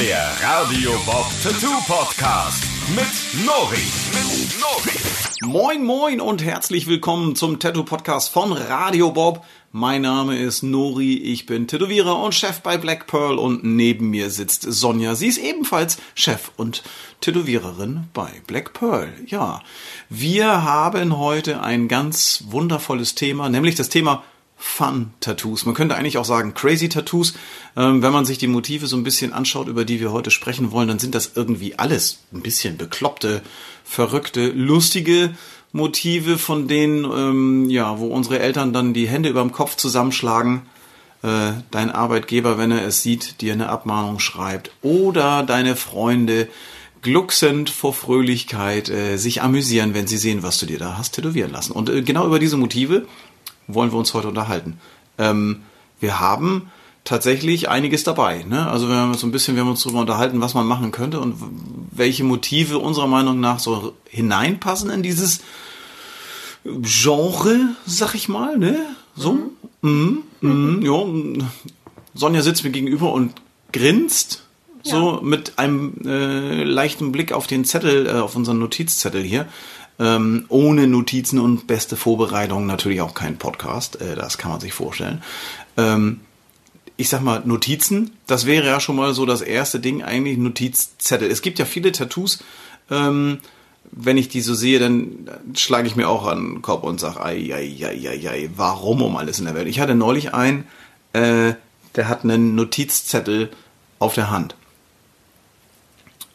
Der Radio Bob Tattoo Podcast mit Nori. Mit Nori. Moin, moin und herzlich willkommen zum Tattoo Podcast von Radio Bob. Mein Name ist Nori, ich bin Tätowierer und Chef bei Black Pearl und neben mir sitzt Sonja. Sie ist ebenfalls Chef und Tätowiererin bei Black Pearl. Ja, wir haben heute ein ganz wundervolles Thema, nämlich das Thema Fun-Tattoos. Man könnte eigentlich auch sagen Crazy-Tattoos. Ähm, wenn man sich die Motive so ein bisschen anschaut, über die wir heute sprechen wollen, dann sind das irgendwie alles ein bisschen bekloppte, verrückte, lustige Motive, von denen, ähm, ja, wo unsere Eltern dann die Hände überm Kopf zusammenschlagen. Äh, dein Arbeitgeber, wenn er es sieht, dir eine Abmahnung schreibt. Oder deine Freunde glucksend vor Fröhlichkeit äh, sich amüsieren, wenn sie sehen, was du dir da hast tätowieren lassen. Und äh, genau über diese Motive wollen wir uns heute unterhalten. Ähm, wir haben tatsächlich einiges dabei. Ne? Also wir haben uns so ein bisschen, wir haben uns darüber unterhalten, was man machen könnte und welche Motive unserer Meinung nach so hineinpassen in dieses Genre, sag ich mal, ne? So. Mhm. Mhm. Mhm. Ja. Sonja sitzt mir gegenüber und grinst. So mit einem äh, leichten Blick auf den Zettel, äh, auf unseren Notizzettel hier. Ähm, ohne Notizen und beste Vorbereitung natürlich auch kein Podcast. Äh, das kann man sich vorstellen. Ähm, ich sag mal, Notizen, das wäre ja schon mal so das erste Ding, eigentlich Notizzettel. Es gibt ja viele Tattoos. Ähm, wenn ich die so sehe, dann schlage ich mir auch an den Kopf und sage, ei, ei, ei, ei, ei, warum um alles in der Welt? Ich hatte neulich einen, äh, der hat einen Notizzettel auf der Hand.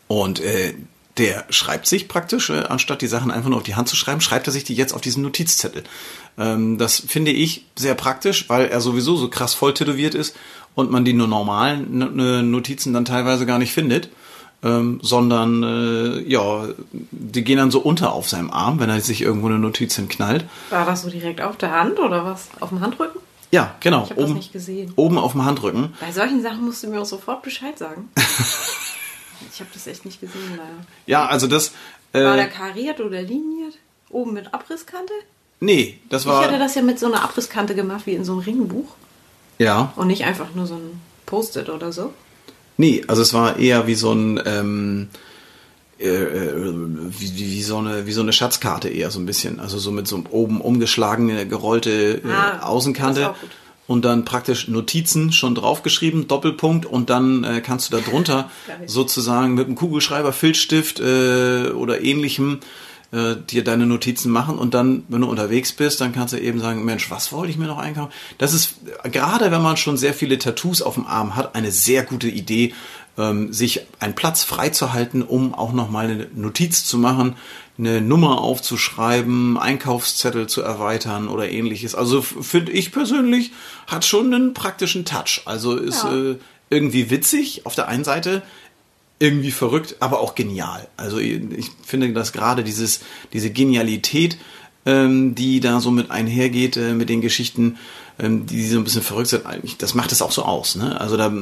Und äh, der schreibt sich praktisch, äh, anstatt die Sachen einfach nur auf die Hand zu schreiben, schreibt er sich die jetzt auf diesen Notizzettel. Ähm, das finde ich sehr praktisch, weil er sowieso so krass voll tätowiert ist und man die nur normalen Notizen dann teilweise gar nicht findet. Ähm, sondern äh, ja, die gehen dann so unter auf seinem Arm, wenn er sich irgendwo eine Notiz hinknallt. War das so direkt auf der Hand oder was? Auf dem Handrücken? Ja, genau. Ich habe das nicht gesehen. Oben auf dem Handrücken. Bei solchen Sachen musst du mir auch sofort Bescheid sagen. ich habe das echt nicht gesehen, leider. Ja, also das. War der Äh, kariert oder liniert? Oben mit Abrisskante? nee, das Ich hatte war. das ja mit so einer Abrisskante gemacht, wie in so einem Ringbuch. Ja. Und nicht einfach nur so ein Post-it oder so. Nee, also es war eher wie so ein. Ähm, äh, äh, wie, wie, wie, so eine, wie so eine Schatzkarte eher so ein bisschen. Also so mit so oben umgeschlagene, gerollte äh, Ah, Außenkante. das ist auch gut. Und dann praktisch Notizen schon draufgeschrieben, Doppelpunkt, und dann äh, kannst du da drunter sozusagen mit einem Kugelschreiber, Filzstift äh, oder ähnlichem äh, dir deine Notizen machen und dann, wenn du unterwegs bist, dann kannst du eben sagen, Mensch, was wollte ich mir noch einkaufen? Das ist, gerade wenn man schon sehr viele Tattoos auf dem Arm hat, eine sehr gute Idee, ähm, sich einen Platz freizuhalten, um auch nochmal eine Notiz zu machen, eine Nummer aufzuschreiben, Einkaufszettel zu erweitern oder ähnliches. Also finde ich persönlich, hat schon einen praktischen Touch. Also ist Ja. äh, irgendwie witzig auf der einen Seite, irgendwie verrückt, aber auch genial. Also ich finde, dass gerade dieses, diese Genialität, ähm, die da so mit einhergeht, äh, mit den Geschichten, ähm, die so ein bisschen verrückt sind, eigentlich, das macht es auch so aus. Ne? Also da,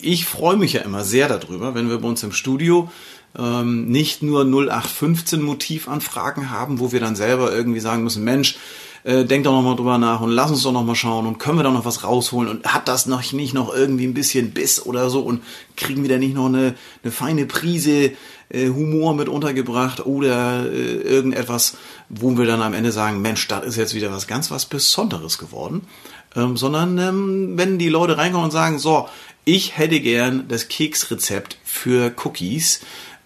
ich freue mich ja immer sehr darüber, wenn wir bei uns im Studio ähm, nicht nur 0815 Motivanfragen haben, wo wir dann selber irgendwie sagen müssen, Mensch, äh, denk doch noch mal drüber nach und lass uns doch noch mal schauen und können wir da noch was rausholen und hat das noch nicht noch irgendwie ein bisschen Biss oder so und kriegen wir da nicht noch eine, eine feine Prise äh, Humor mit untergebracht oder äh, irgendetwas, wo wir dann am Ende sagen, Mensch, das ist jetzt wieder was ganz was Besonderes geworden, ähm, sondern ähm, wenn die Leute reinkommen und sagen, so, ich hätte gern das Keksrezept für Cookies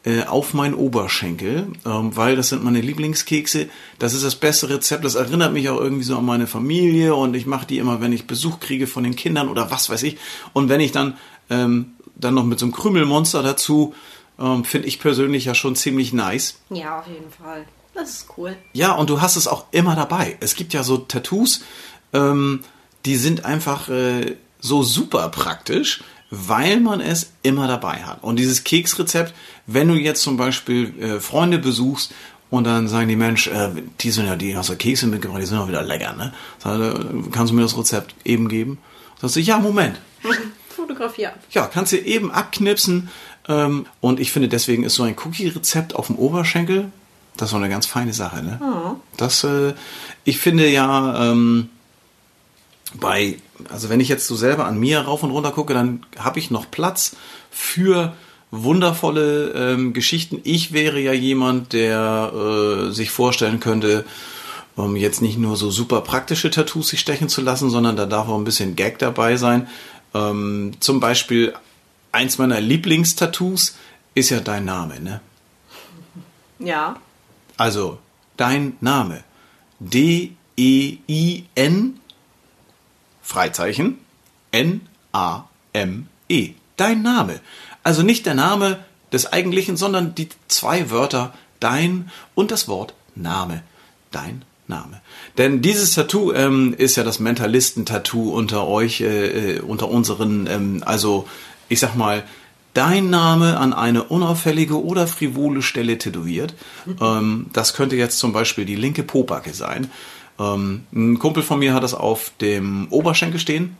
äh, auf meinen Oberschenkel, ähm, weil das sind meine Lieblingskekse. Das ist das beste Rezept. Das erinnert mich auch irgendwie so an meine Familie und ich mache die immer, wenn ich Besuch kriege von den Kindern oder was weiß ich. Und wenn ich dann ähm, dann noch mit so einem Krümelmonster dazu, ähm, finde ich persönlich ja schon ziemlich nice. Ja, auf jeden Fall. Das ist cool. Ja, und du hast es auch immer dabei. Es gibt ja so Tattoos, ähm, die sind einfach äh, so super praktisch, weil man es immer dabei hat. Und dieses Keksrezept, wenn du jetzt zum Beispiel äh, Freunde besuchst und dann sagen die Mensch, äh, die sind ja die hast du Kekse mitgebracht, die sind auch wieder lecker, ne? Sag, äh, kannst du mir das Rezept eben geben? Sagst du, ja, Moment. Fotografie ab. Ja, kannst du eben abknipsen. Ähm, und ich finde, deswegen ist so ein Cookie-Rezept auf dem Oberschenkel, das ist so eine ganz feine Sache. Ne? Das, äh, ich finde ja, ähm, bei, also wenn ich jetzt so selber an mir rauf und runter gucke, dann habe ich noch Platz für wundervolle ähm, Geschichten. Ich wäre ja jemand, der äh, sich vorstellen könnte, um jetzt nicht nur so super praktische Tattoos sich stechen zu lassen, sondern da darf auch ein bisschen Gag dabei sein. Ähm, zum Beispiel eins meiner Lieblingstattoos ist ja dein Name, ne? Ja. Also dein Name. D-E-I-N Freizeichen N-A-M-E. Dein Name. Also nicht der Name des eigentlichen, sondern die zwei Wörter dein und das Wort Name. Dein Name. Denn dieses Tattoo ähm, ist ja das Mentalisten-Tattoo unter euch, äh, äh, unter unseren, ähm, also ich sag mal, dein Name an eine unauffällige oder frivole Stelle tätowiert. Ähm, das könnte jetzt zum Beispiel die linke Popacke sein. Ähm, ein Kumpel von mir hat das auf dem Oberschenkel stehen.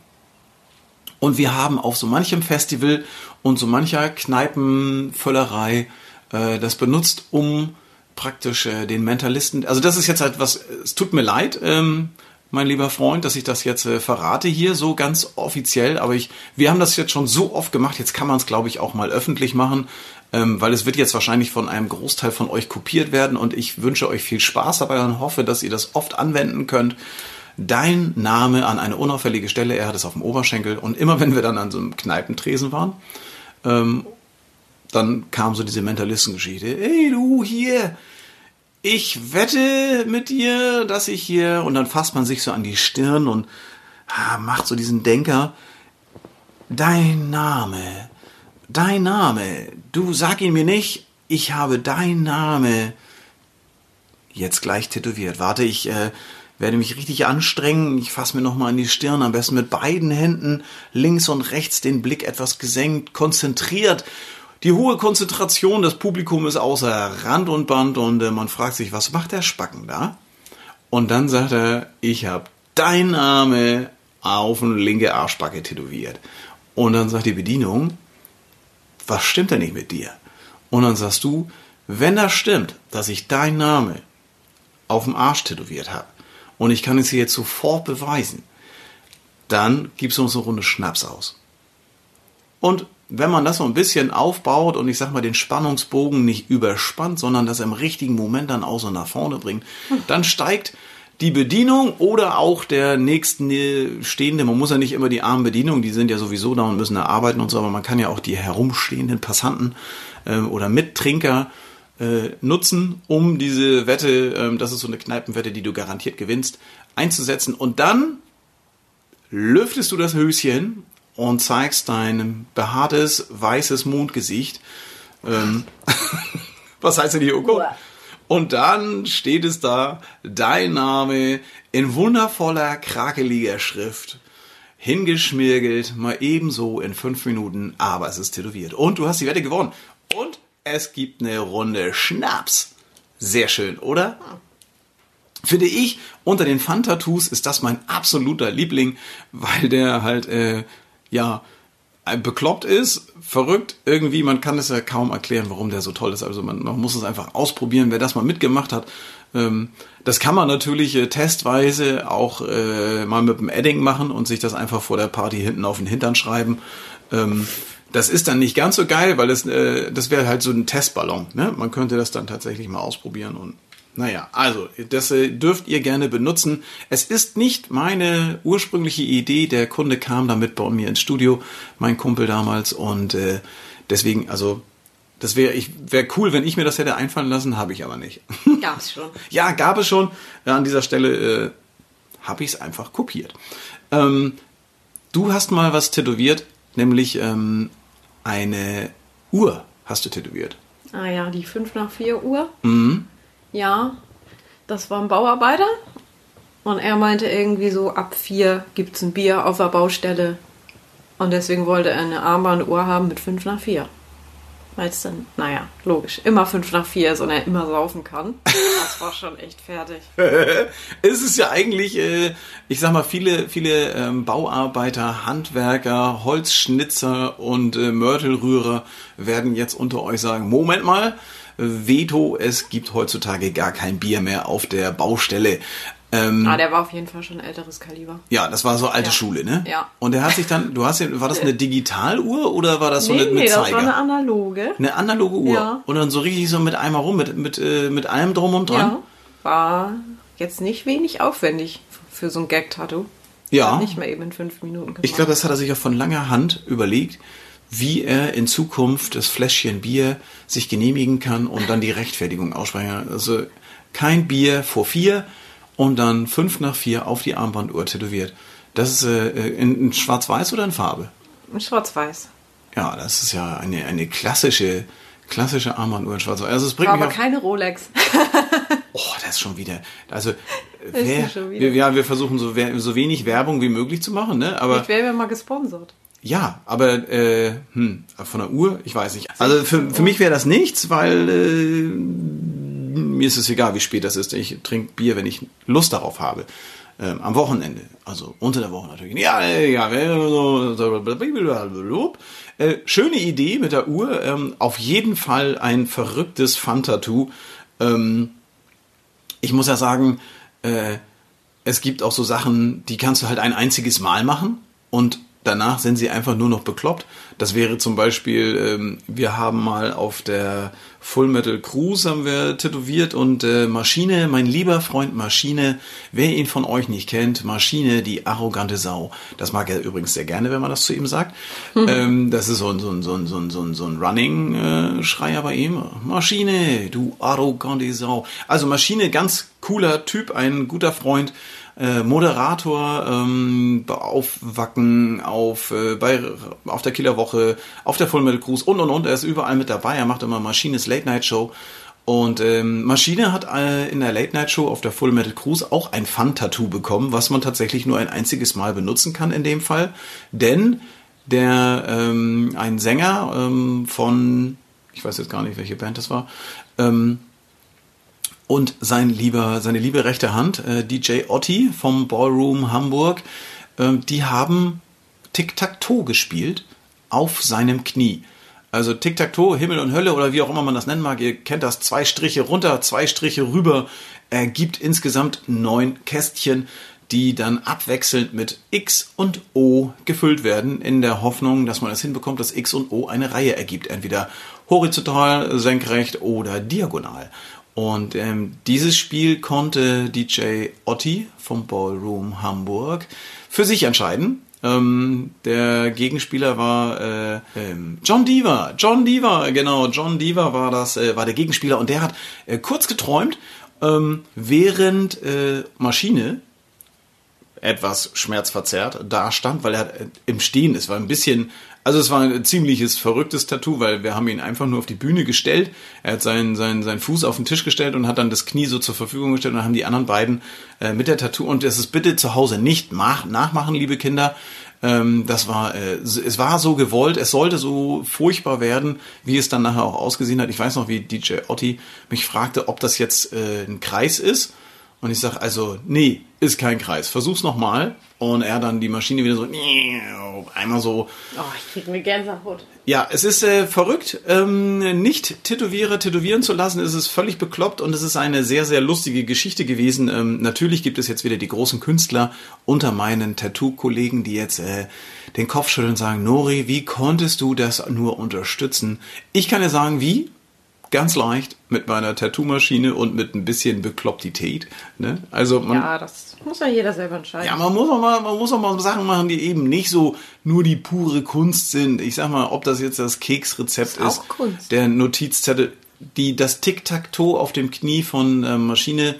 Und wir haben auf so manchem Festival und so mancher Kneipenvöllerei äh, das benutzt, um praktisch äh, den Mentalisten. Also das ist jetzt halt was. Es tut mir leid, ähm, mein lieber Freund, dass ich das jetzt äh, verrate hier so ganz offiziell. Aber ich, wir haben das jetzt schon so oft gemacht. Jetzt kann man es, glaube ich, auch mal öffentlich machen, ähm, weil es wird jetzt wahrscheinlich von einem Großteil von euch kopiert werden. Und ich wünsche euch viel Spaß dabei und hoffe, dass ihr das oft anwenden könnt dein Name an eine unauffällige Stelle. Er hat es auf dem Oberschenkel. Und immer wenn wir dann an so einem Kneipentresen waren, ähm, dann kam so diese Mentalistengeschichte. Ey, du hier, ich wette mit dir, dass ich hier. Und dann fasst man sich so an die Stirn und ah, macht so diesen Denker. Dein Name, dein Name, du sag ihn mir nicht, ich habe dein Name jetzt gleich tätowiert. Warte, ich äh, werde mich richtig anstrengen. Ich fasse mir nochmal an die Stirn, am besten mit beiden Händen, links und rechts den Blick etwas gesenkt, konzentriert. Die hohe Konzentration des Publikums ist außer Rand und Band und äh, man fragt sich, was macht der Spacken da? Und dann sagt er, ich habe dein Name auf eine linke Arschbacke tätowiert. Und dann sagt die Bedienung, was stimmt denn nicht mit dir? Und dann sagst du, wenn das stimmt, dass ich dein Name auf dem Arsch tätowiert habe, und ich kann es dir jetzt sofort beweisen, dann gibst du uns eine Runde Schnaps aus. Und wenn man das so ein bisschen aufbaut und ich sag mal den Spannungsbogen nicht überspannt, sondern das im richtigen Moment dann auch so nach vorne bringt, dann steigt die Bedienung oder auch der nächsten stehende, man muss ja nicht immer die armen Bedienungen, die sind ja sowieso da und müssen da arbeiten und so, aber man kann ja auch die herumstehenden Passanten äh, oder Mittrinker äh, nutzen, um diese Wette, ähm, das ist so eine Kneipenwette, die du garantiert gewinnst, einzusetzen. Und dann lüftest du das Höschen und zeigst dein behaartes, weißes Mondgesicht. Ähm, was heißt denn hier, Oko? Und dann steht es da, dein Name in wundervoller, krakeliger Schrift. Hingeschmirgelt, mal ebenso in fünf Minuten, aber es ist tätowiert. Und du hast die Wette gewonnen. Und es gibt eine Runde Schnaps. Sehr schön, oder? Finde ich, unter den Fun-Tattoos ist das mein absoluter Liebling, weil der halt, äh, ja, bekloppt ist, verrückt irgendwie, man kann es ja kaum erklären, warum der so toll ist. Also man, man muss es einfach ausprobieren, wer das mal mitgemacht hat. Ähm, das kann man natürlich äh, testweise auch äh, mal mit dem Edding machen und sich das einfach vor der Party hinten auf den Hintern schreiben. Ähm, das ist dann nicht ganz so geil, weil es, äh, das wäre halt so ein Testballon. Ne? Man könnte das dann tatsächlich mal ausprobieren und naja, also das äh, dürft ihr gerne benutzen. Es ist nicht meine ursprüngliche Idee. Der Kunde kam damit bei mir ins Studio, mein Kumpel damals und äh, deswegen, also das wäre ich wäre cool, wenn ich mir das hätte einfallen lassen, habe ich aber nicht. Gab es schon. ja, gab es schon. Ja, an dieser Stelle äh, habe ich es einfach kopiert. Ähm, du hast mal was tätowiert, nämlich ähm, eine Uhr hast du tätowiert. Ah ja, die 5 nach 4 Uhr. Mhm. Ja, das war ein Bauarbeiter. Und er meinte irgendwie so, ab 4 gibt es ein Bier auf der Baustelle. Und deswegen wollte er eine Armbanduhr haben mit 5 nach 4. Weil es dann, naja, logisch, immer 5 nach 4 ist und er immer saufen kann. Das war schon echt fertig. es ist ja eigentlich, äh, ich sag mal, viele, viele ähm, Bauarbeiter, Handwerker, Holzschnitzer und äh, Mörtelrührer werden jetzt unter euch sagen, Moment mal, Veto, es gibt heutzutage gar kein Bier mehr auf der Baustelle. Ähm, Ah, der war auf jeden Fall schon älteres Kaliber. ja, das war so alte Ja. Schule, ne? Ja. Und er hat sich dann, du hast ja, war das eine Digitaluhr oder war das so nee, eine, nee, mit das Zeiger? war eine analoge. Eine analoge Uhr. Ja. Und dann so richtig so mit einmal rum, mit, mit, äh, mit allem drum und dran. Ja, war jetzt nicht wenig aufwendig für so ein Gag-Tattoo. Ja. Nicht mal eben in fünf Minuten gemacht. Ich glaube, das hat er sich auch von langer Hand überlegt, wie er in Zukunft das Fläschchen Bier sich genehmigen kann und dann die Rechtfertigung aussprechen. kann. Also kein Bier vor vier und dann fünf nach vier auf die Armbanduhr tätowiert. Das ist äh, in, in Schwarz-Weiß oder in Farbe? In Schwarz-Weiß. Ja, das ist ja eine, eine klassische, klassische Armbanduhr in Schwarz-Weiß. Also es bringt aber keine Rolex. Oh, das ist schon wieder. Also, äh, ist wer, schon wieder. wir, ja, wir versuchen so, so wenig Werbung wie möglich zu machen, ne? Aber Ich wäre ja mal gesponsert. ja, aber äh, hm, von der Uhr, ich weiß nicht. Also für, für mich wäre das nichts, weil äh, mir ist es egal, wie spät das ist. Ich trinke Bier, wenn ich Lust darauf habe. Ähm, am Wochenende, also unter der Woche natürlich. Ja, ja, äh, schöne Idee mit der Uhr. Ähm, auf jeden Fall ein verrücktes Fun-Tattoo. Ähm, ich muss ja sagen, äh, es gibt auch so Sachen, die kannst du halt ein einziges Mal machen und danach sind sie einfach nur noch bekloppt. Das wäre zum Beispiel, ähm, wir haben mal auf der Full Metal Cruise haben wir tätowiert und äh, Maschine, mein lieber Freund Maschine, wer ihn von euch nicht kennt, Maschine, die arrogante Sau. Das mag er übrigens sehr gerne, wenn man das zu ihm sagt. Ähm, das ist so ein, so ein, so ein, so ein, so ein, so ein Running-Schreier bei ihm. Maschine, du arrogante Sau. Also Maschine, ganz cooler Typ, ein guter Freund äh, Moderator ähm, auf Wacken, auf, äh, bei, auf der Killerwoche, auf der Full Metal Cruise und und und. Er ist überall mit dabei. Er macht immer Maschines Late Night Show. Und ähm, Maschine hat äh, in der Late Night Show auf der Full Metal Cruise auch ein Fun-Tattoo bekommen, was man tatsächlich nur ein einziges Mal benutzen kann in dem Fall. Denn der ähm, ein Sänger ähm, von, ich weiß jetzt gar nicht, welche Band das war, ähm, und sein lieber, seine liebe rechte Hand, äh, DJ Otti vom Ballroom Hamburg, ähm, die haben Tic-Tac-Toe gespielt auf seinem Knie. Also Tic-Tac-Toe, Himmel und Hölle oder wie auch immer man das nennen mag, ihr kennt das, zwei Striche runter, zwei Striche rüber, ergibt insgesamt neun Kästchen, die dann abwechselnd mit X und O gefüllt werden, in der Hoffnung, dass man es hinbekommt, dass X und O eine Reihe ergibt, entweder horizontal, senkrecht oder diagonal. Und ähm, dieses Spiel konnte DJ Otti vom Ballroom Hamburg für sich entscheiden. Ähm, der Gegenspieler war äh, ähm, John Deaver. John Deaver, genau, John Deaver war das, äh, war der Gegenspieler und der hat äh, kurz geträumt, ähm, während äh, Maschine etwas schmerzverzerrt da stand, weil er äh, im Stehen ist. War ein bisschen, also es war ein ziemliches verrücktes Tattoo, weil wir haben ihn einfach nur auf die Bühne gestellt. Er hat seinen, seinen, seinen Fuß auf den Tisch gestellt und hat dann das Knie so zur Verfügung gestellt und dann haben die anderen beiden äh, mit der Tattoo und das ist bitte zu Hause nicht mach, nachmachen, liebe Kinder. Ähm, das war, äh, es war so gewollt, es sollte so furchtbar werden, wie es dann nachher auch ausgesehen hat. Ich weiß noch, wie DJ Otti mich fragte, ob das jetzt äh, ein Kreis ist. Und ich sag also, nee, ist kein Kreis. Versuch's nochmal. Und er dann die Maschine wieder so, einmal so. Oh, ich krieg eine Gänsehaut. Ja, es ist äh, verrückt, ähm, nicht Tätowierer tätowieren zu lassen. Es ist völlig bekloppt und es ist eine sehr, sehr lustige Geschichte gewesen. Ähm, natürlich gibt es jetzt wieder die großen Künstler unter meinen Tattoo-Kollegen, die jetzt äh, den Kopf schütteln und sagen, Nori, wie konntest du das nur unterstützen? Ich kann dir sagen, wie? Ganz leicht mit meiner Tattoo-Maschine und mit ein bisschen Beklopptität. Ne? Also man, Ja, das muss ja jeder selber entscheiden. ja, man muss auch mal, man muss auch mal Sachen machen, die eben nicht so nur die pure Kunst sind. Ich sag mal, ob das jetzt das Keksrezept Ist ist, auch Kunst. der Notizzettel, die das Tic-Tac-Toe auf dem Knie von äh, Maschine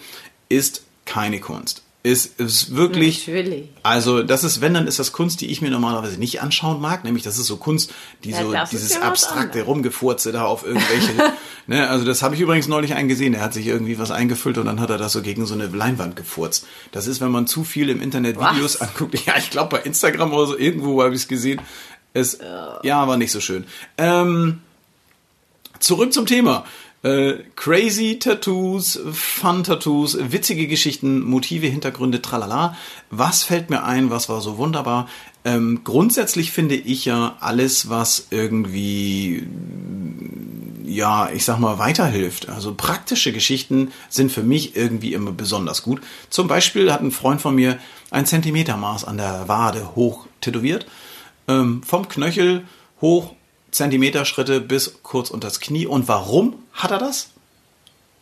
ist keine Kunst. Ist, ist wirklich. Natürlich. Also, das ist, wenn, dann ist das Kunst, die ich mir normalerweise nicht anschauen mag. Nämlich, das ist so Kunst, die Ja, so, dieses ja abstrakte. Rumgefurze da auf irgendwelche. ne, also, das habe ich übrigens neulich einen gesehen. Der hat sich irgendwie was eingefüllt und dann hat er das so gegen so eine Leinwand gefurzt. Das ist, wenn man zu viel im Internet Videos Was? anguckt. Ja, ich glaube, bei Instagram oder so, irgendwo habe ich es gesehen. Es, ja, war nicht so schön. Ähm, zurück zum Thema. Äh, crazy Tattoos, Fun Tattoos, witzige Geschichten, Motive, Hintergründe, tralala. Was fällt mir ein? Was war so wunderbar? Ähm, grundsätzlich finde ich ja alles, was irgendwie ja, ich sag mal, weiterhilft. Also praktische Geschichten sind für mich irgendwie immer besonders gut. Zum Beispiel hat ein Freund von mir ein Zentimetermaß an der Wade hoch tätowiert. Ähm, vom Knöchel hoch Zentimeterschritte bis kurz unter das Knie. Und warum hat er das?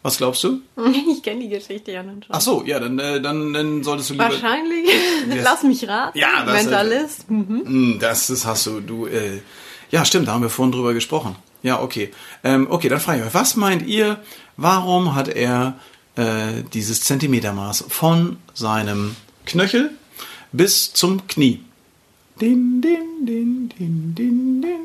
Was glaubst du? Ich kenne die Geschichte ja nun schon. Ach so, ja, dann, äh, dann, dann solltest du lieber... Wahrscheinlich. Lass mich raten. Ja, das- Mentalist. Mhm. Hm, Das, das hast du, du, äh, ja, stimmt, da haben wir vorhin drüber gesprochen. Ja, okay. Ähm, okay, dann frage ich euch, was meint ihr, warum hat er äh, dieses Zentimetermaß von seinem Knöchel bis zum Knie? Din, din, din, din, din, din,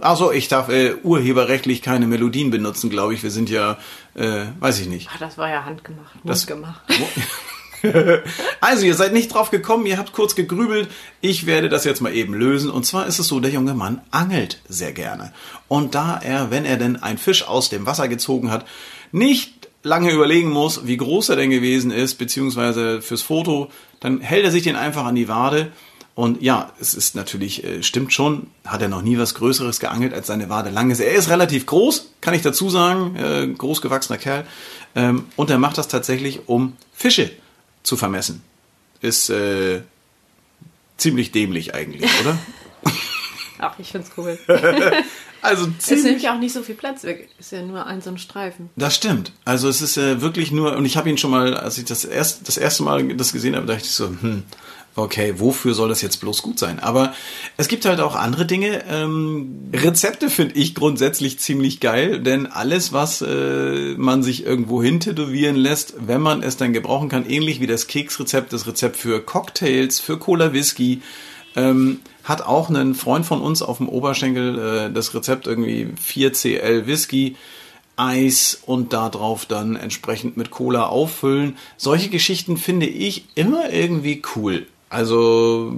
Also ich darf äh, urheberrechtlich keine Melodien benutzen, glaube ich. Wir sind ja, äh, weiß ich nicht. Ach, das war ja handgemacht. Das- Mundgemacht. Also, ihr seid nicht drauf gekommen, ihr habt kurz gegrübelt. Ich werde das jetzt mal eben lösen. Und zwar ist es so, der junge Mann angelt sehr gerne. Und da er, wenn er denn einen Fisch aus dem Wasser gezogen hat, nicht lange überlegen muss, wie groß er denn gewesen ist, beziehungsweise fürs Foto, dann hält er sich den einfach an die Wade. Und ja, es ist natürlich, äh, stimmt schon, hat er noch nie was Größeres geangelt, als seine Wade lang ist. Er ist relativ groß, kann ich dazu sagen, äh, großgewachsener Kerl. Ähm, und er macht das tatsächlich, um Fische zu vermessen. Ist äh, ziemlich dämlich eigentlich, oder? Ach, ich find's cool. Also es nimmt ziemlich. ja auch nicht so viel Platz weg. Ist ja nur ein so ein Streifen. Das stimmt. Also es ist äh, wirklich nur, und ich habe ihn schon mal, als ich das erst, das erste Mal das gesehen habe, dachte ich so, hm, okay, wofür soll das jetzt bloß gut sein? Aber es gibt halt auch andere Dinge. Ähm, Rezepte finde ich grundsätzlich ziemlich geil, denn alles, was äh, man sich irgendwo hin tätowieren lässt, wenn man es dann gebrauchen kann, ähnlich wie das Keksrezept, das Rezept für Cocktails, für Cola Whisky, ähm, hat auch ein Freund von uns auf dem Oberschenkel äh, das Rezept irgendwie 4cl Whisky, Eis und da drauf dann entsprechend mit Cola auffüllen. Solche Geschichten finde ich immer irgendwie cool. Also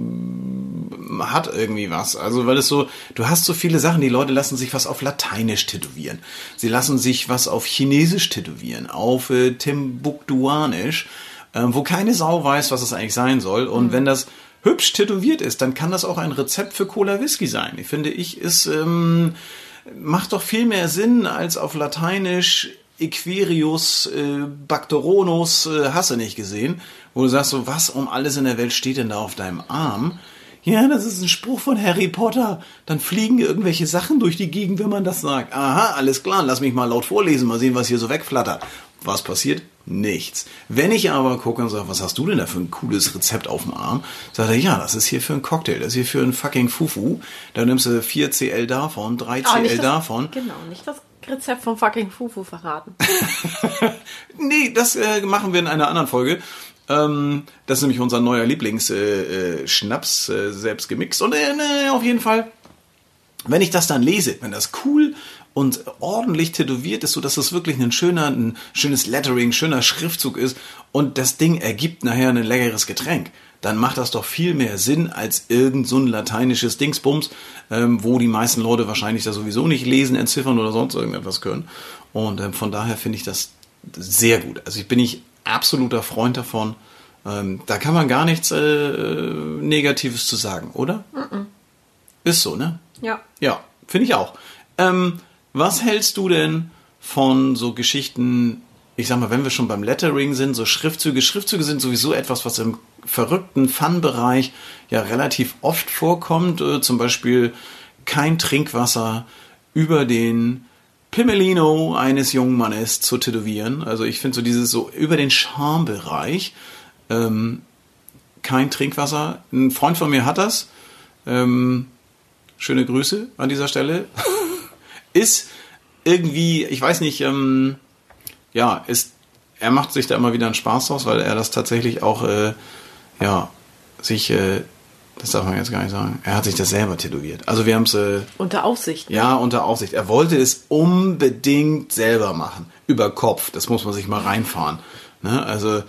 hat irgendwie was. Also weil es so, du hast so viele Sachen, die Leute lassen sich was auf Lateinisch tätowieren. Sie lassen sich was auf Chinesisch tätowieren, auf äh, Timbuktuanisch, ähm, wo keine Sau weiß, was es eigentlich sein soll. Und wenn das hübsch tätowiert ist, dann kann das auch ein Rezept für Cola Whisky sein. Ich finde, ich ist ähm, macht doch viel mehr Sinn als auf Lateinisch Equirius, äh, Bacteronus, äh, hast du nicht gesehen, wo du sagst so, was um alles in der Welt steht denn da auf deinem Arm? Ja, das ist ein Spruch von Harry Potter. Dann fliegen irgendwelche Sachen durch die Gegend, wenn man das sagt. Aha, alles klar, lass mich mal laut vorlesen, mal sehen, was hier so wegflattert. Was passiert? Nichts. Wenn ich aber gucke und sage, was hast du denn da für ein cooles Rezept auf dem Arm? Sagt er, ja, das ist hier für einen Cocktail, das ist hier für einen fucking Fufu. Da nimmst du 4cl davon, 3cl Ah, nicht das- davon. Genau, nicht das Rezept vom fucking Fufu verraten. Nee, das äh, machen wir in einer anderen Folge. Ähm, das ist nämlich unser neuer Lieblingsschnaps, äh, Schnaps, äh, selbst gemixt. Und äh, ne, auf jeden Fall, wenn ich das dann lese, wenn das cool und ordentlich tätowiert ist, so dass es wirklich ein schöner, ein schönes Lettering, schöner Schriftzug ist und das Ding ergibt nachher ein leckeres Getränk, dann macht das doch viel mehr Sinn als irgend so ein lateinisches Dingsbums, ähm, wo die meisten Leute wahrscheinlich da sowieso nicht lesen, entziffern oder sonst irgendetwas können. Und ähm, von daher finde ich das sehr gut. Also ich bin ich absoluter Freund davon. Ähm, da kann man gar nichts äh, Negatives zu sagen, oder? Ist so, ne? Ja. Ja, finde ich auch. Ähm, was hältst du denn von so Geschichten, ich sag mal, wenn wir schon beim Lettering sind, so Schriftzüge. Schriftzüge sind sowieso etwas, was im verrückten Fun-Bereich ja relativ oft vorkommt. Äh, zum Beispiel kein Trinkwasser über den Pimelino eines jungen Mannes zu tätowieren. Also ich finde so dieses so über den Schambereich. Ähm, kein Trinkwasser. Ein Freund von mir hat das. Ähm, schöne Grüße an dieser Stelle. ist irgendwie, ich weiß nicht, ähm, ja, ist, er macht sich da immer wieder einen Spaß draus, weil er das tatsächlich auch, äh, ja, sich, äh, das darf man jetzt gar nicht sagen, er hat sich das selber tätowiert. Also wir haben es, äh, Unter Aufsicht. ne? ja, unter Aufsicht. Er wollte es unbedingt selber machen. Über Kopf. Das muss man sich mal reinfahren. Ne? Also,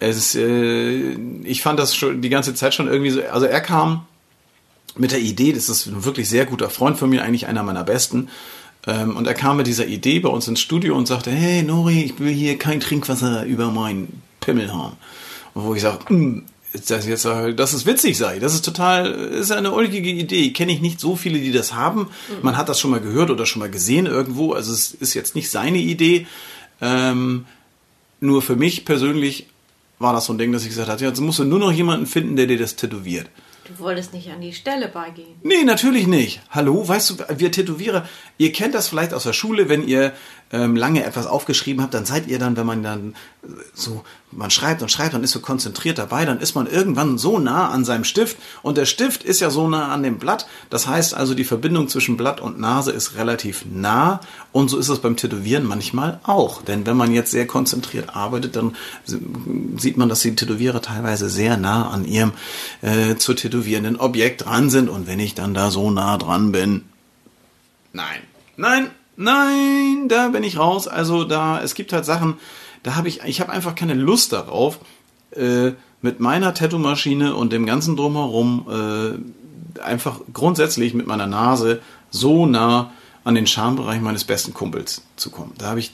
es ist, äh, ich fand das schon die ganze Zeit schon irgendwie so, also er kam mit der Idee, das ist ein wirklich sehr guter Freund von mir, eigentlich einer meiner besten. Ähm, und er kam mit dieser Idee bei uns ins Studio und sagte, hey Nori, ich will hier kein Trinkwasser über meinen Pimmel haben. Und wo ich sage, "Mm, das jetzt, äh, dass es witzig sei. Das ist total, ist eine ulkige Idee. Kenne ich nicht so viele, die das haben. Man hat das schon mal gehört oder schon mal gesehen irgendwo. Also es ist jetzt nicht seine Idee. Ähm, nur für mich persönlich war das so ein Ding, dass ich gesagt habe, jetzt musst du nur noch jemanden finden, der dir das tätowiert. Du wolltest nicht an die Stelle beigehen. Nee, natürlich nicht. Hallo, weißt du, wir Tätowierer, ihr kennt das vielleicht aus der Schule, wenn ihr ähm, lange etwas aufgeschrieben habt, dann seid ihr dann, wenn man dann äh, so, man schreibt und schreibt und ist so konzentriert dabei, dann ist man irgendwann so nah an seinem Stift. Und der Stift ist ja so nah an dem Blatt. Das heißt also, die Verbindung zwischen Blatt und Nase ist relativ nah. Und so ist es beim Tätowieren manchmal auch. Denn wenn man jetzt sehr konzentriert arbeitet, dann sieht man, dass die Tätowierer teilweise sehr nah an ihrem äh, zu tätowierenden Objekt dran sind. Und wenn ich dann da so nah dran bin, nein, nein, nein, da bin ich raus. Also da, es gibt halt Sachen, da habe ich, ich habe einfach keine Lust darauf, äh, mit meiner Tattoo-Maschine und dem ganzen drumherum äh, einfach grundsätzlich mit meiner Nase so nah an den Schambereich meines besten Kumpels zu kommen. Da habe ich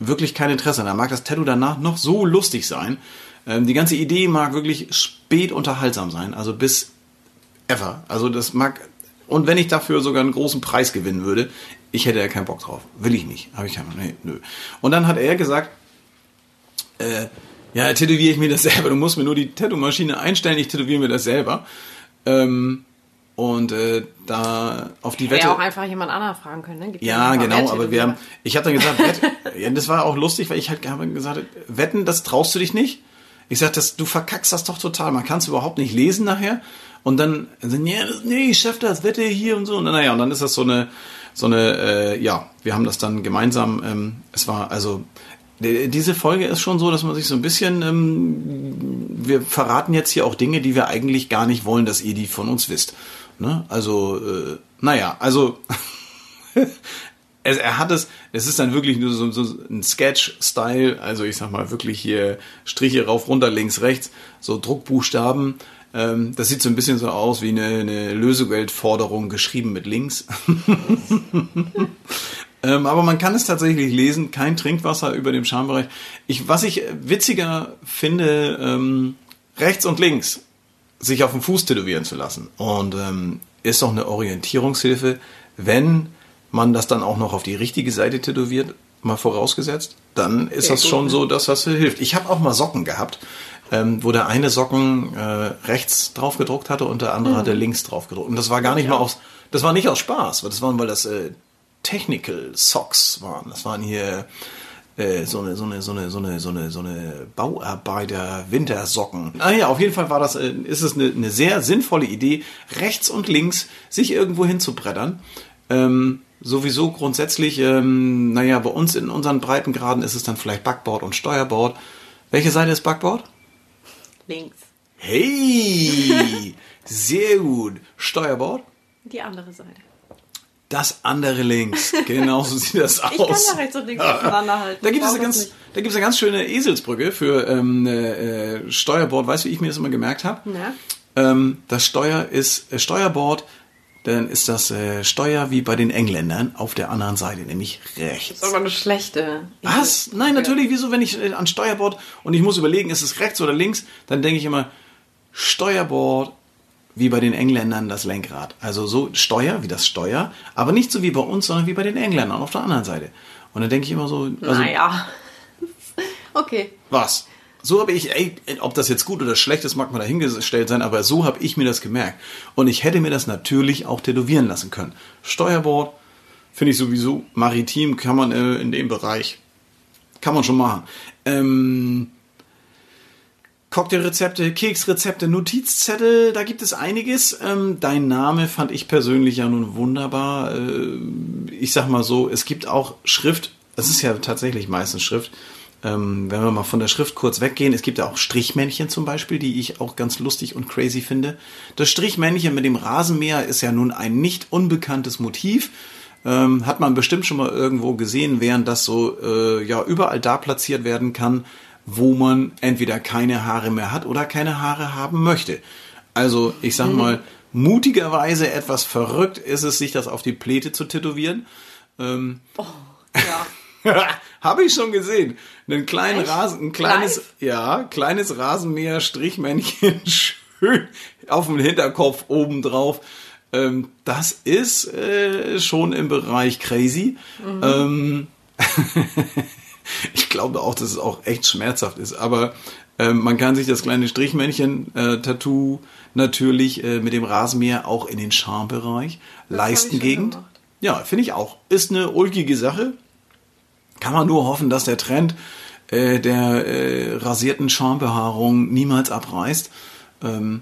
wirklich kein Interesse. Da mag das Tattoo danach noch so lustig sein. Ähm, die ganze Idee mag wirklich spät unterhaltsam sein, also bis ever. Also das mag und wenn ich dafür sogar einen großen Preis gewinnen würde, ich hätte ja keinen Bock drauf. Will ich nicht. Habe ich keinen nee, nö. Und dann hat er gesagt, äh, ja, tätowiere ich mir das selber. Du musst mir nur die Tattoo-Maschine einstellen, ich tätowiere mir das selber. Ähm, und äh, da auf die Wette. Ja, auch einfach jemand anderen fragen können, ne? Gibt ja, genau, aber wir haben, ich habe dann gesagt, Wett, ja, das war auch lustig, weil ich halt habe gesagt, wetten, das traust du dich nicht. Ich sagte, du verkackst das doch total. Man kann es überhaupt nicht lesen nachher. Und dann, dann ja, nee, ich schaff das, wette hier und so. Und naja, und dann ist das so eine, so eine, äh, ja, wir haben das dann gemeinsam, ähm, es war also, diese Folge ist schon so, dass man sich so ein bisschen, ähm, wir verraten jetzt hier auch Dinge, die wir eigentlich gar nicht wollen, dass ihr die von uns wisst. Ne? Also, äh, naja, also es, er hat es, es ist dann wirklich nur so, so ein Sketch-Style, also ich sag mal wirklich hier Striche rauf, runter, links, rechts, so Druckbuchstaben. Ähm, das sieht so ein bisschen so aus wie eine, eine Lösegeldforderung geschrieben mit links. ähm, aber man kann es tatsächlich lesen, kein Trinkwasser über dem Schambereich. Ich, was ich witziger finde, ähm, rechts und links sich auf dem Fuß tätowieren zu lassen. Und ähm, ist doch eine Orientierungshilfe, wenn man das dann auch noch auf die richtige Seite tätowiert, mal vorausgesetzt, dann ist das schon so, dass das hilft. Ich habe auch mal Socken gehabt, ähm, wo der eine Socken äh, rechts drauf gedruckt hatte und der andere mhm. hatte links drauf gedruckt. Und das war gar nicht ja. mal aus, das war nicht aus Spaß, das waren, weil das äh, Technical Socks waren. Das waren hier äh, so eine, so eine, so eine, so eine, so eine, so eine Bauarbeiter-Wintersocken. Ah ja, auf jeden Fall war das, äh, ist es eine, eine sehr sinnvolle Idee, rechts und links sich irgendwo hinzubrettern. Ähm, sowieso grundsätzlich, ähm, naja, bei uns in unseren Breitengraden ist es dann vielleicht Backboard und Steuerbord. Welche Seite ist Backboard? Links. Hey, sehr gut. Steuerbord? Die andere Seite. Das andere links. Genau so sieht das aus. Ich kann da rechts und links aufeinander halten. Da gibt es eine ganz, da gibt es eine ganz schöne Eselsbrücke für ähm, äh, Steuerbord. Weißt du, wie ich mir das immer gemerkt habe? Ähm, das Steuer ist äh, Steuerbord dann ist das äh, Steuer wie bei den Engländern auf der anderen Seite, nämlich rechts. Das ist aber eine schlechte. Was? Nein, natürlich. Wieso, wenn ich äh, an Steuerbord und ich muss überlegen, ist es rechts oder links, dann denke ich immer Steuerbord wie bei den Engländern das Lenkrad. Also so Steuer wie das Steuer, aber nicht so wie bei uns, sondern wie bei den Engländern auf der anderen Seite. Und dann denke ich immer so. Also, naja. okay. Was? So habe ich, ey, ob das jetzt gut oder schlecht ist, mag mal dahingestellt sein, aber so habe ich mir das gemerkt. Und ich hätte mir das natürlich auch tätowieren lassen können. Steuerbord finde ich sowieso maritim, kann man äh, in dem Bereich, kann man schon machen. Ähm, Cocktailrezepte, Keksrezepte, Notizzettel, da gibt es einiges. Ähm, dein Name fand ich persönlich ja nun wunderbar. Äh, ich sag mal so, es gibt auch Schrift, es ist ja tatsächlich meistens Schrift, ähm, wenn wir mal von der Schrift kurz weggehen, es gibt ja auch Strichmännchen zum Beispiel, die ich auch ganz lustig und crazy finde. Das Strichmännchen mit dem Rasenmäher ist ja nun ein nicht unbekanntes Motiv. Ähm, hat man bestimmt schon mal irgendwo gesehen, während das so äh, ja überall da platziert werden kann, wo man entweder keine Haare mehr hat oder keine Haare haben möchte. Also ich sag mhm. mal, mutigerweise etwas verrückt ist es, sich das auf die Pläte zu tätowieren. Ähm, oh, ja. Habe ich schon gesehen. Einen kleinen Echt? Rasen, ein kleines, Live? ja, kleines Rasenmäher-Strichmännchen schön auf dem Hinterkopf oben drauf. Ähm, das ist äh, schon im Bereich crazy. Ähm, ich glaube auch, dass es auch echt schmerzhaft ist, aber ähm, man kann sich das kleine Strichmännchen-Tattoo natürlich äh, mit dem Rasenmäher auch in den Schambereich, schon Leistengegend. gemacht. Ja, finde ich auch. Ist eine ulkige Sache. Kann man nur hoffen, dass der Trend äh, der äh, rasierten Schambehaarung niemals abreißt. Ähm,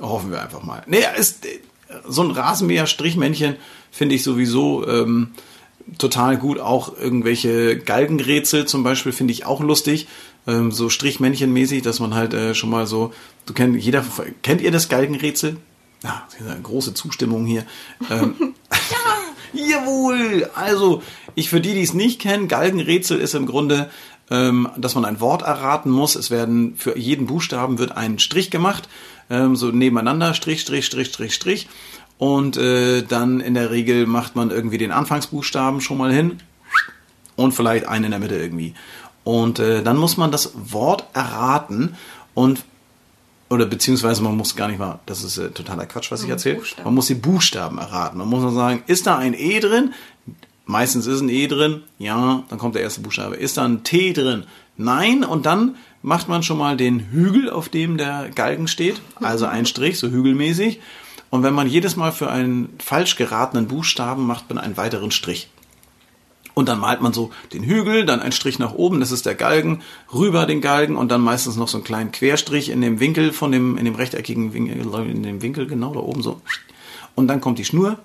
hoffen wir einfach mal. Nee, ist, äh, so ein Rasenmäher-Strichmännchen finde ich sowieso ähm, total gut. Auch irgendwelche Galgenrätsel zum Beispiel finde ich auch lustig. Ähm, so Strichmännchen-mäßig, dass man halt äh, schon mal so, du kennt jeder, kennt ihr das Galgenrätsel? Ja, große Zustimmung hier. Ähm, Jawohl! Also, ich für die, die es nicht kennen, Galgenrätsel ist im Grunde, ähm, dass man ein Wort erraten muss. Es werden für jeden Buchstaben wird ein Strich gemacht, ähm, so nebeneinander, Strich, Strich, Strich, Strich, Strich. Und äh, dann in der Regel macht man irgendwie den Anfangsbuchstaben schon mal hin und vielleicht einen in der Mitte irgendwie. Und äh, dann muss man das Wort erraten und oder beziehungsweise man muss gar nicht mal, das ist äh, totaler Quatsch, was ich erzähle. Buchstaben. Man muss die Buchstaben erraten. Man muss nur sagen, ist da ein E drin? Meistens ist ein E drin. Ja, dann kommt der erste Buchstabe. Ist da ein T drin? Nein. Und dann macht man schon mal den Hügel, auf dem der Galgen steht. Also ein Strich, so hügelmäßig. Und wenn man jedes Mal für einen falsch geratenen Buchstaben macht man einen weiteren Strich. Und dann malt man so den Hügel, dann ein Strich nach oben, das ist der Galgen, rüber den Galgen und dann meistens noch so einen kleinen Querstrich in dem Winkel von dem, in dem rechteckigen Winkel, in dem Winkel, genau da oben so. Und dann kommt die Schnur.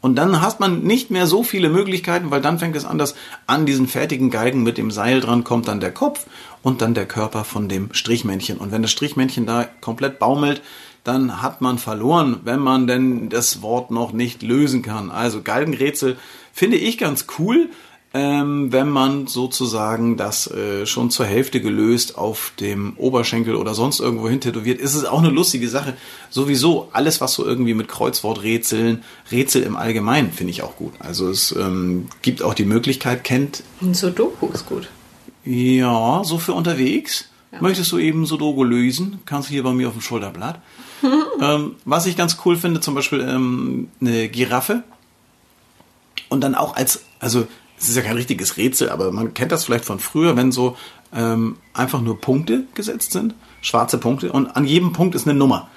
Und dann hat man nicht mehr so viele Möglichkeiten, weil dann fängt es an, dass an diesen fertigen Galgen mit dem Seil dran kommt dann der Kopf und dann der Körper von dem Strichmännchen. Und wenn das Strichmännchen da komplett baumelt, dann hat man verloren, wenn man denn das Wort noch nicht lösen kann. Also Galgenrätsel finde ich ganz cool, ähm, wenn man sozusagen das äh, schon zur Hälfte gelöst auf dem Oberschenkel oder sonst irgendwo hin tätowiert, ist es auch eine lustige Sache. Sowieso alles, was so irgendwie mit Kreuzworträtseln, Rätsel im Allgemeinen, finde ich auch gut. Also es ähm, gibt auch die Möglichkeit, kennt Ein Sudoku ist gut. ja, so für unterwegs. Möchtest du eben Sudoku lösen? Kannst du hier bei mir auf dem Schulterblatt. ähm, was ich ganz cool finde, zum Beispiel ähm, eine Giraffe. Und dann auch als, also es ist ja kein richtiges Rätsel, aber man kennt das vielleicht von früher, wenn so ähm, einfach nur Punkte gesetzt sind, schwarze Punkte. Und an jedem Punkt ist eine Nummer.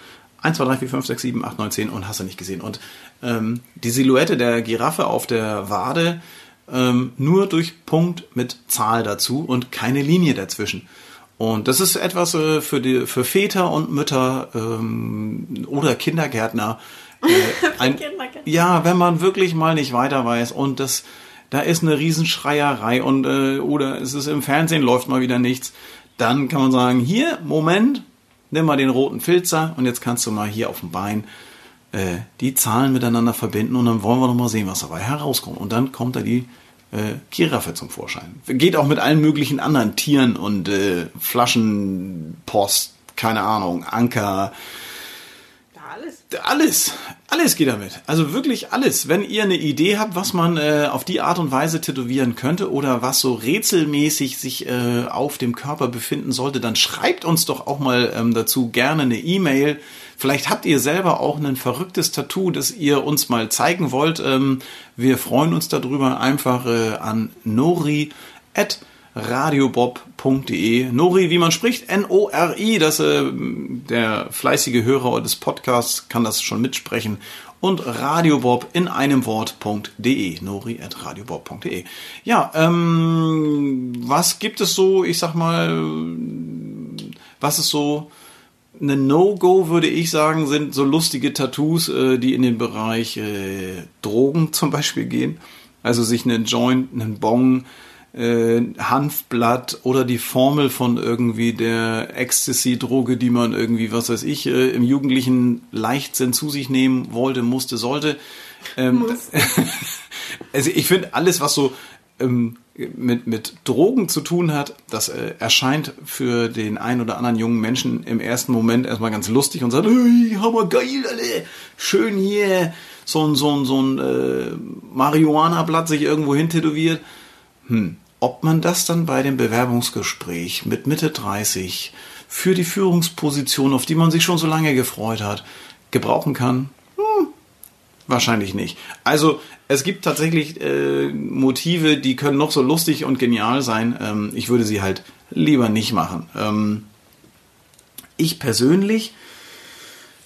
1, 2, 3, 4, 5, 6, 7, 8, 9, 10 und hast du nicht gesehen. Und ähm, die Silhouette der Giraffe auf der Wade ähm, nur durch Punkt mit Zahl dazu und keine Linie dazwischen. Und das ist etwas äh, für, die, für Väter und Mütter ähm, oder Kindergärtner. Äh, ein, ja, wenn man wirklich mal nicht weiter weiß und das, da ist eine Riesenschreierei und äh, oder es ist im Fernsehen läuft mal wieder nichts, dann kann man sagen, hier, Moment, nimm mal den roten Filzer und jetzt kannst du mal hier auf dem Bein äh, die Zahlen miteinander verbinden und dann wollen wir noch mal sehen, was dabei herauskommt. Und dann kommt da die äh, Giraffe zum Vorschein. Geht auch mit allen möglichen anderen Tieren und äh, Flaschen, Post, keine Ahnung, Anker, alles. alles, geht damit. Also wirklich alles. Wenn ihr eine Idee habt, was man äh, auf die Art und Weise tätowieren könnte oder was so rätselmäßig sich äh, auf dem Körper befinden sollte, dann schreibt uns doch auch mal ähm, dazu gerne eine E-Mail. Vielleicht habt ihr selber auch ein verrücktes Tattoo, das ihr uns mal zeigen wollt. Ähm, wir freuen uns darüber einfach äh, an nori radiobob.de. Nori, wie man spricht, N-O-R-I, äh, der fleißige Hörer des Podcasts kann das schon mitsprechen. Und radiobob in einem Wort.de. Nori at radiobob.de. Ja, ähm, was gibt es so, ich sag mal, was ist so eine No-Go, würde ich sagen, sind so lustige Tattoos, äh, die in den Bereich äh, Drogen zum Beispiel gehen. Also sich einen Joint, einen Bong, äh, Hanfblatt oder die Formel von irgendwie der Ecstasy-Droge, die man irgendwie, was weiß ich, äh, im jugendlichen Leichtsinn zu sich nehmen wollte, musste, sollte. Ähm, also ich finde alles, was so ähm, mit, mit Drogen zu tun hat, das äh, erscheint für den einen oder anderen jungen Menschen im ersten Moment erstmal ganz lustig und sagt, hey, hammergeil, alle, schön hier, so ein, so ein, so ein äh, Marihuana-Blatt sich irgendwo hin tätowiert. Hm. Ob man das dann bei dem Bewerbungsgespräch mit Mitte 30 für die Führungsposition, auf die man sich schon so lange gefreut hat, gebrauchen kann? Hm. Wahrscheinlich nicht. Also es gibt tatsächlich äh, Motive, die können noch so lustig und genial sein. Ähm, ich würde sie halt lieber nicht machen. Ähm, ich persönlich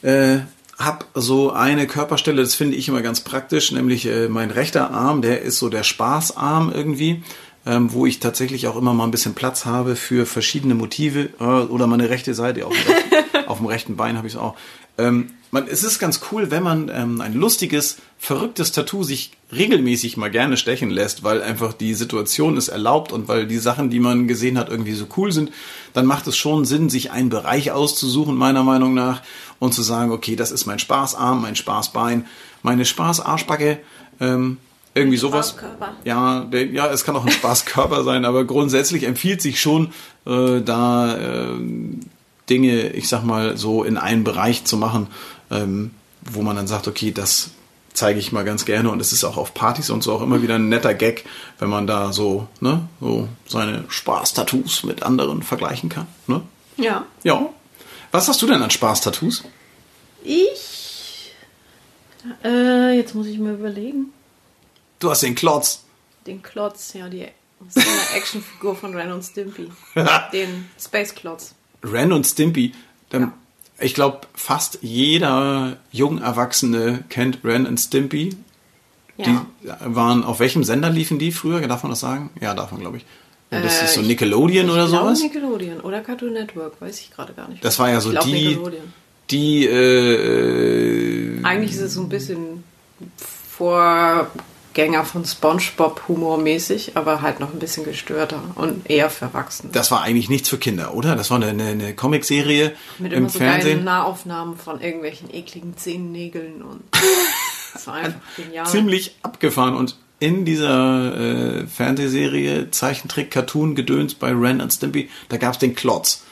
äh, habe so eine Körperstelle, das finde ich immer ganz praktisch, nämlich äh, mein rechter Arm, der ist so der Spaßarm irgendwie, ähm, wo ich tatsächlich auch immer mal ein bisschen Platz habe für verschiedene Motive äh, oder meine rechte Seite, rechten, auf dem rechten Bein habe ich es auch. Ähm, man, es ist ganz cool, wenn man ähm, ein lustiges, verrücktes Tattoo sich regelmäßig mal gerne stechen lässt, weil einfach die Situation es erlaubt und weil die Sachen, die man gesehen hat, irgendwie so cool sind, dann macht es schon Sinn, sich einen Bereich auszusuchen, meiner Meinung nach, und zu sagen, okay, das ist mein Spaßarm, mein Spaßbein, meine Spaßarschbacke, ähm, irgendwie sowas. Spaßkörper. Ja, der, ja, es kann auch ein Spaßkörper sein, aber grundsätzlich empfiehlt sich schon, äh, da äh, Dinge, ich sag mal, so in einen Bereich zu machen, ähm, wo man dann sagt, okay, das zeige ich mal ganz gerne und es ist auch auf Partys und so auch immer wieder ein netter Gag, wenn man da so, ne, so seine Spaß-Tattoos mit anderen vergleichen kann, ne? Ja. Ja. Was hast du denn an Spaß-Tattoos? Ich. Äh, jetzt muss ich mir überlegen. Du hast den Klotz. Den Klotz, ja, die ist eine Actionfigur von Ren und Stimpy. Den Space Klotz. Ren und Stimpy. Dann, Ja. Ich glaube, fast jeder Jungerwachsene kennt Ren und Stimpy. Ja. Die waren, auf welchem Sender liefen die früher? Darf man das sagen? Ja, darf man, glaube ich. Und das Äh, ist so ich- Nickelodeon oder ich sowas? Nickelodeon oder Cartoon Network, weiß ich gerade gar nicht. Das war ja so ich glaub, die, Nickelodeon. die, äh, äh, Eigentlich ist es so ein bisschen Vorgänger von SpongeBob humormäßig, aber halt noch ein bisschen gestörter und eher für Erwachsene. das war eigentlich nichts für Kinder, oder? Das war eine, eine, eine Comicserie Mit im immer so Fernsehen. Nahaufnahmen von irgendwelchen ekligen Zehennägeln und das war einfach genial. Ziemlich abgefahren und in dieser äh, Fernsehserie Zeichentrick, Cartoon, Gedöns bei Ren und Stimpy, da gab es den Klotz.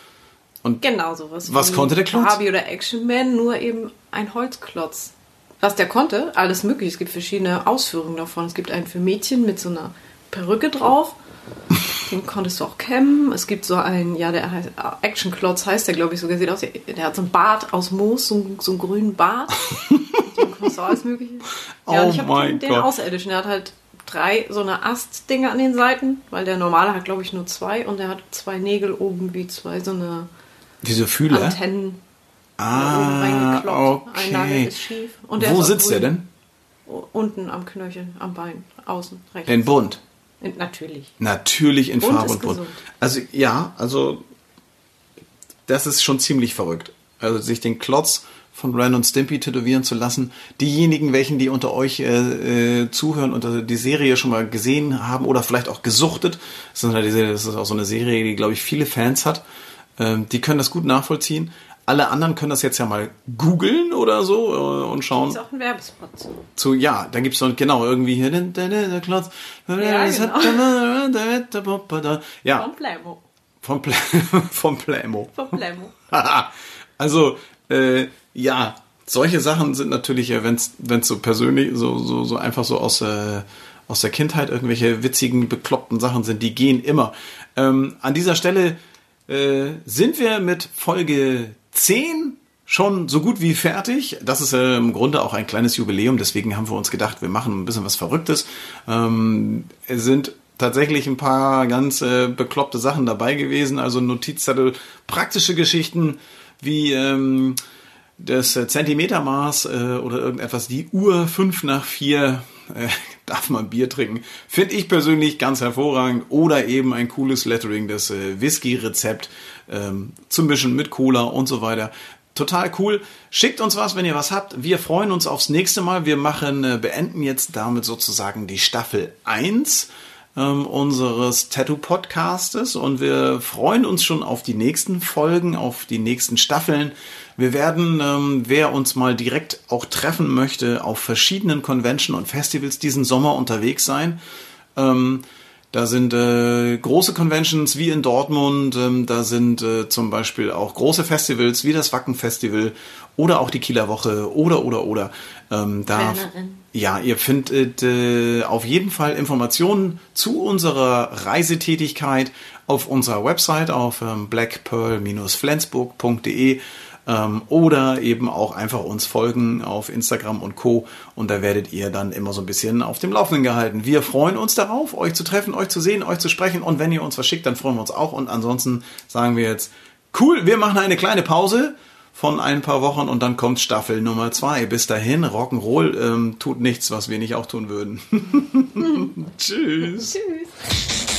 Und Genau sowas. Was konnte der Klotz? Barbie oder Action Man, nur eben ein Holzklotz. Was der konnte, alles mögliche. Es gibt verschiedene Ausführungen davon. Es gibt einen für Mädchen mit so einer Perücke drauf. Den konntest du auch kämmen. Es gibt so einen, ja, der heißt Action Klotz heißt der, glaube ich, sogar. Sieht aus, der hat so einen Bart aus Moos, so, einen- so einen grünen Bart. Den konntest du alles mögliche. Ja, Oh und ich habe den, den. Außerirdischen. Der hat halt drei so eine Astdinger an den Seiten, weil der normale hat, glaube ich, nur zwei und der hat zwei Nägel oben wie zwei so eine diese Fühler. Antennen Ah, reingekloppt. Ein Nagel okay. ist schief. Wo ist sitzt der denn? Unten am Knöchel, am Bein, außen, rechts. Den bunt. In- Natürlich. Natürlich in Bunt Farbe und bunt. gesund. Also ja, also das ist schon ziemlich verrückt. Also sich den Klotz von Ren und Stimpy tätowieren zu lassen. Diejenigen, welchen die unter euch äh, äh, zuhören und äh, die Serie schon mal gesehen haben oder vielleicht auch gesuchtet, das ist, diese, das ist auch so eine Serie, die glaube ich viele Fans hat, ähm, die können das gut nachvollziehen. Alle anderen können das jetzt ja mal googeln oder so äh, und schauen Ist auch ein Werbespot. zu. zu, ja, da gibt's so, genau, irgendwie hier, der, Klotz. Ja, Ja, Vom Playmo. vom, Plä vom Playmo. Vom Playmo. also, äh, ja, solche Sachen sind natürlich, wenn es so persönlich, so, so, so einfach so aus, äh, aus der Kindheit irgendwelche witzigen, bekloppten Sachen sind, die gehen immer. Ähm, an dieser Stelle äh, sind wir mit Folge 10 schon so gut wie fertig. Das ist äh, im Grunde auch ein kleines Jubiläum, deswegen haben wir uns gedacht, wir machen ein bisschen was Verrücktes. Ähm, es sind tatsächlich ein paar ganz äh, bekloppte Sachen dabei gewesen, also Notizzettel, praktische Geschichten wie ähm, das Zentimetermaß äh, oder irgendetwas, die Uhr fünf nach vier äh, darf man Bier trinken. Finde ich persönlich ganz hervorragend. Oder eben ein cooles Lettering, das Whisky-Rezept ähm, zum Mischen mit Cola und so weiter. Total cool. Schickt uns was, wenn ihr was habt. Wir freuen uns aufs nächste Mal. Wir machen, äh, beenden jetzt damit sozusagen die Staffel 1 ähm, unseres Tattoo-Podcastes und wir freuen uns schon auf die nächsten Folgen, auf die nächsten Staffeln. Wir werden, ähm, wer uns mal direkt auch treffen möchte, auf verschiedenen Convention und Festivals diesen Sommer unterwegs sein. Ähm, Da sind äh, große Conventions wie in Dortmund, ähm, da sind äh, zum Beispiel auch große Festivals wie das Wacken Festival oder auch die Kieler Woche oder oder oder. Ähm, da, Kölnerin. ja, ihr findet äh, auf jeden Fall Informationen zu unserer Reisetätigkeit auf unserer Website auf ähm, blackpearl-flensburg.de ähm, oder eben auch einfach uns folgen auf Instagram und Co. Und da werdet ihr dann immer so ein bisschen auf dem Laufenden gehalten. Wir freuen uns darauf, euch zu treffen, euch zu sehen, euch zu sprechen. Und wenn ihr uns was schickt, dann freuen wir uns auch. Und ansonsten sagen wir jetzt, cool, wir machen eine kleine Pause von ein paar Wochen und dann kommt Staffel Nummer zwei. Bis dahin, Rock'n'Roll ähm, tut nichts, was wir nicht auch tun würden. Tschüss. Tschüss.